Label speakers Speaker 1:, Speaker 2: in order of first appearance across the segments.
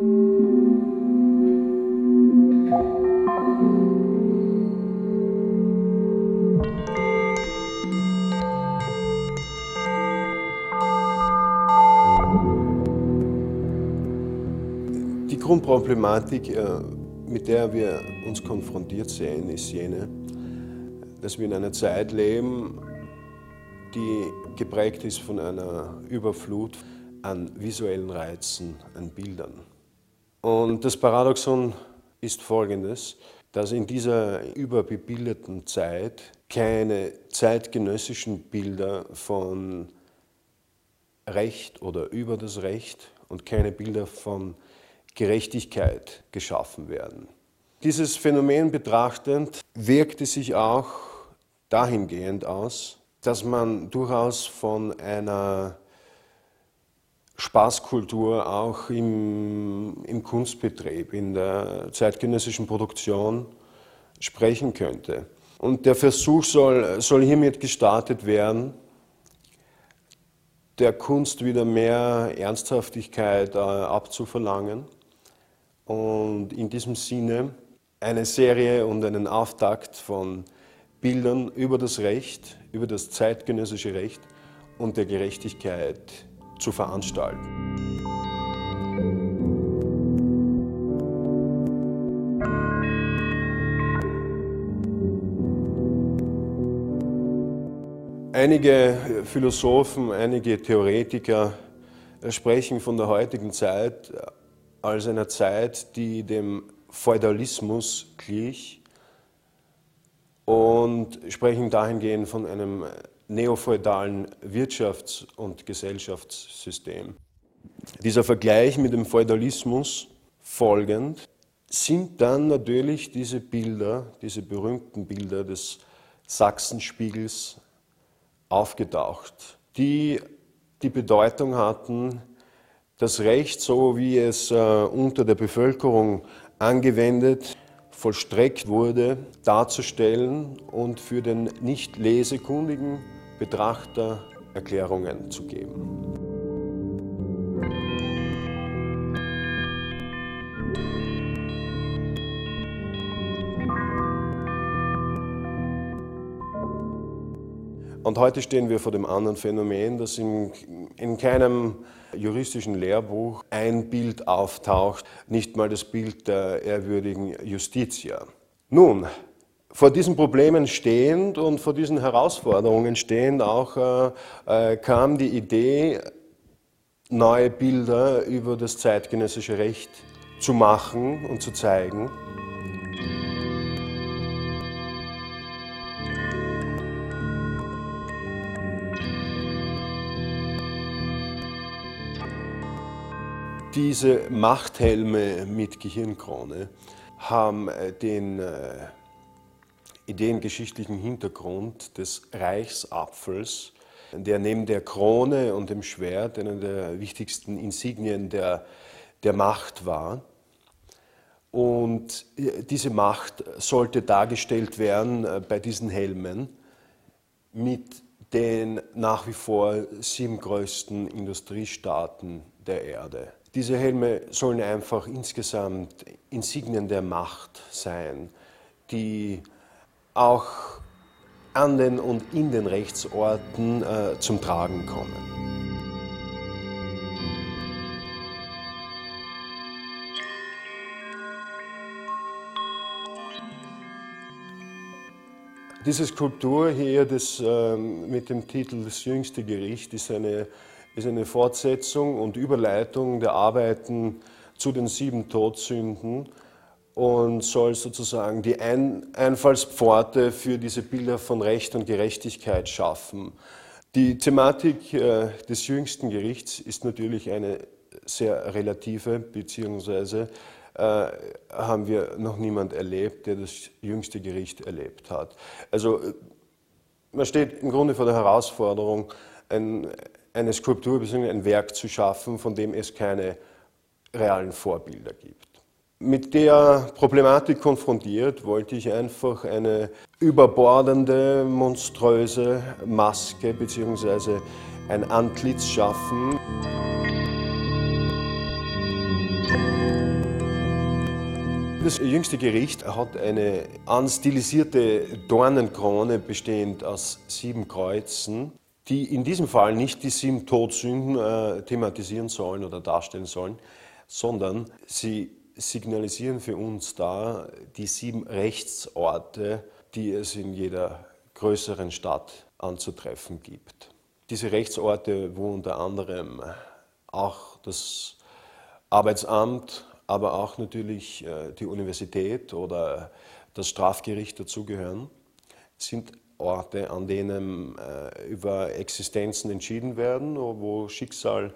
Speaker 1: Die Grundproblematik, äh, mit der wir uns konfrontiert sehen, ist jene, dass wir in einer Zeit leben, die geprägt ist von einer Überflut an visuellen Reizen, an Bildern. Und das Paradoxon ist folgendes, dass in dieser überbebilderten Zeit keine zeitgenössischen Bilder von Recht oder über das Recht und keine Bilder von Gerechtigkeit geschaffen werden. Dieses Phänomen betrachtend wirkt es sich auch dahingehend aus, dass man durchaus von einer Spaßkultur auch im, im Kunstbetrieb, in der zeitgenössischen Produktion sprechen könnte. Und der Versuch soll, soll hiermit gestartet werden, der Kunst wieder mehr Ernsthaftigkeit äh, abzuverlangen und in diesem Sinne eine Serie und einen Auftakt von Bildern über das Recht, über das zeitgenössische Recht und der Gerechtigkeit zu veranstalten. Einige Philosophen, einige Theoretiker sprechen von der heutigen Zeit als einer Zeit, die dem Feudalismus glich und sprechen dahingehend von einem neofeudalen Wirtschafts- und Gesellschaftssystem. Dieser Vergleich mit dem Feudalismus folgend sind dann natürlich diese Bilder, diese berühmten Bilder des Sachsenspiegels aufgetaucht, die die Bedeutung hatten, das Recht, so wie es äh, unter der Bevölkerung angewendet, vollstreckt wurde, darzustellen und für den nicht lesekundigen Betrachter Erklärungen zu geben. Und heute stehen wir vor dem anderen Phänomen, dass in, in keinem juristischen Lehrbuch ein Bild auftaucht, nicht mal das Bild der ehrwürdigen Justitia. Nun, vor diesen Problemen stehend und vor diesen Herausforderungen stehend auch äh, äh, kam die Idee, neue Bilder über das zeitgenössische Recht zu machen und zu zeigen. Diese Machthelme mit Gehirnkrone haben äh, den äh, ideengeschichtlichen Hintergrund des Reichsapfels, der neben der Krone und dem Schwert einer der wichtigsten Insignien der, der Macht war. Und äh, diese Macht sollte dargestellt werden bei diesen Helmen mit den nach wie vor sieben größten Industriestaaten der Erde. Diese Helme sollen einfach insgesamt Insignien der Macht sein, die auch an den und in den Rechtsorten äh, zum Tragen kommen. Diese Skulptur hier das, äh, mit dem Titel Das jüngste Gericht ist eine ist eine Fortsetzung und Überleitung der Arbeiten zu den sieben Todsünden und soll sozusagen die Ein Einfallspforte für diese Bilder von Recht und Gerechtigkeit schaffen. Die Thematik äh, des jüngsten Gerichts ist natürlich eine sehr relative, beziehungsweise äh, haben wir noch niemand erlebt, der das jüngste Gericht erlebt hat. Also äh, man steht im Grunde vor der Herausforderung, ein, eine Skulptur bzw. ein Werk zu schaffen, von dem es keine realen Vorbilder gibt. Mit der Problematik konfrontiert wollte ich einfach eine überbordende, monströse Maske bzw. ein Antlitz schaffen. Das jüngste Gericht hat eine anstilisierte Dornenkrone bestehend aus sieben Kreuzen, die in diesem Fall nicht die sieben Todsünden äh, thematisieren sollen oder darstellen sollen, sondern sie signalisieren für uns da die sieben Rechtsorte, die es in jeder größeren Stadt anzutreffen gibt. Diese Rechtsorte, wo unter anderem auch das Arbeitsamt, aber auch natürlich äh, die Universität oder das Strafgericht dazugehören, sind Orte, an denen äh, über Existenzen entschieden werden, wo Schicksal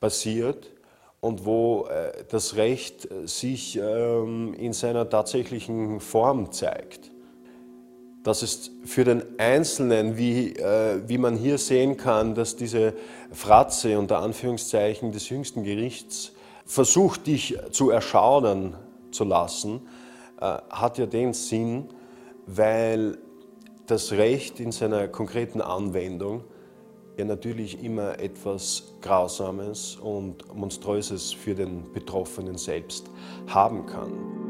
Speaker 1: passiert und wo äh, das Recht sich ähm, in seiner tatsächlichen Form zeigt. Das ist für den Einzelnen, wie, wie man hier sehen kann, dass diese Fratze unter Anführungszeichen des jüngsten Gerichts versucht, dich zu erschaudern zu lassen, äh, hat ja den Sinn, weil das Recht in seiner konkreten Anwendung ja natürlich immer etwas Grausames und Monströses für den Betroffenen selbst haben kann.